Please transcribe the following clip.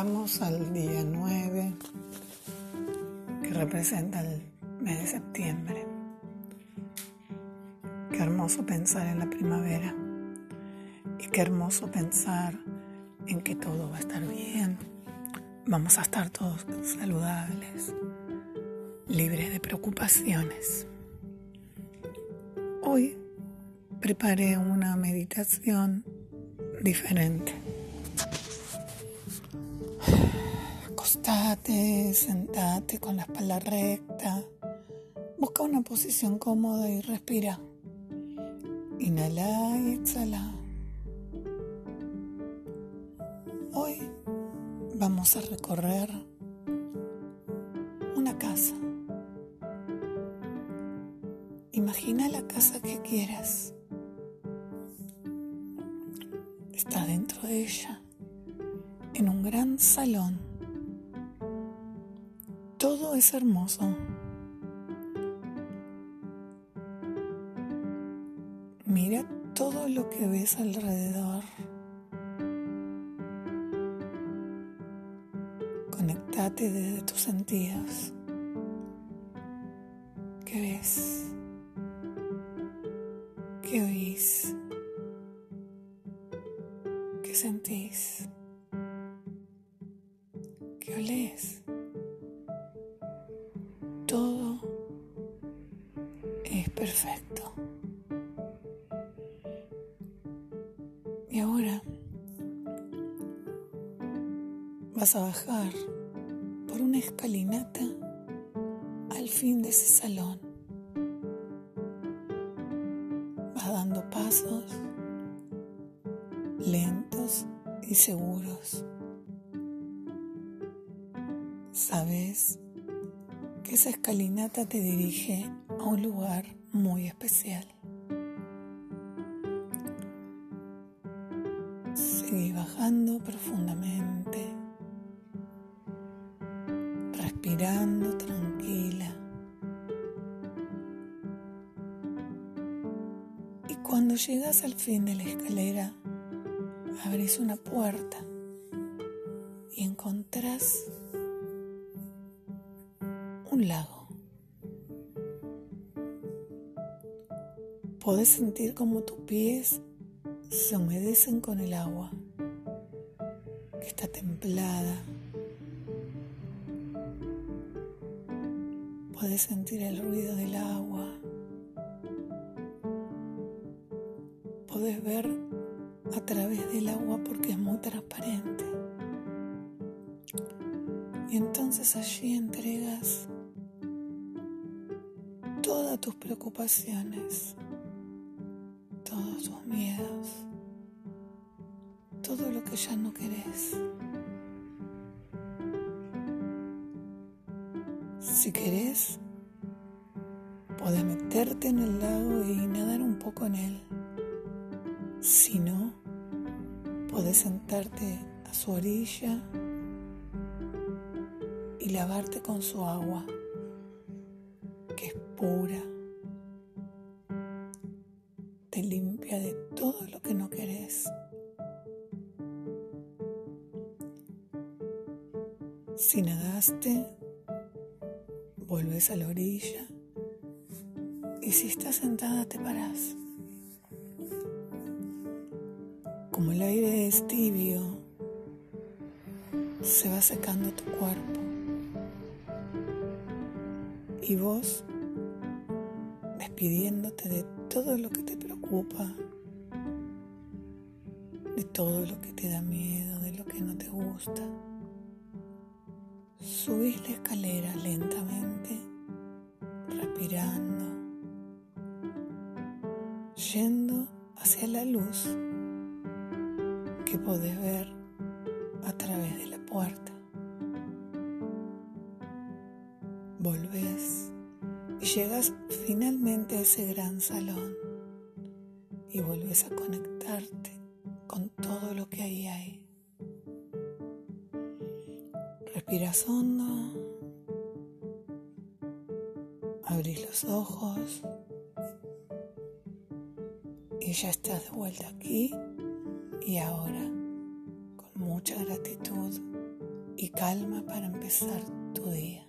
Llegamos al día 9, que representa el mes de septiembre. Qué hermoso pensar en la primavera y qué hermoso pensar en que todo va a estar bien. Vamos a estar todos saludables, libres de preocupaciones. Hoy preparé una meditación diferente. Acostate, sentate con la espalda recta. Busca una posición cómoda y respira. Inhala y exhala. Hoy vamos a recorrer una casa. Imagina la casa que quieras. Está dentro de ella, en un gran salón. Todo es hermoso. Mira todo lo que ves alrededor. Conectate desde tus sentidos. ¿Qué ves? ¿Qué oís? ¿Qué sentís? ¿Qué olés? Perfecto. Y ahora vas a bajar por una escalinata al fin de ese salón. Vas dando pasos lentos y seguros. Sabes que esa escalinata te dirige a un lugar muy especial. Seguí bajando profundamente, respirando tranquila. Y cuando llegas al fin de la escalera, abrís una puerta y encontrás un lago. Podés sentir como tus pies se humedecen con el agua, que está templada. Podés sentir el ruido del agua. Podés ver a través del agua porque es muy transparente. Y entonces allí entregas todas tus preocupaciones, todos tus miedos, todo lo que ya no querés. Si querés, podés meterte en el lago y nadar un poco en él. Si no, podés sentarte a su orilla y lavarte con su agua, que es pura. Te limpia de todo lo que no querés. Si nadaste, vuelves a la orilla y si estás sentada te parás. Como el aire es tibio, se va secando tu cuerpo. Y vos, despidiéndote de todo lo que te de todo lo que te da miedo, de lo que no te gusta, subís la escalera lentamente, respirando, yendo hacia la luz que podés ver a través de la puerta. Volvés y llegas finalmente a ese gran salón y vuelves a conectarte con todo lo que ahí hay. Respiras hondo, abrís los ojos y ya estás de vuelta aquí y ahora, con mucha gratitud, y calma para empezar tu día.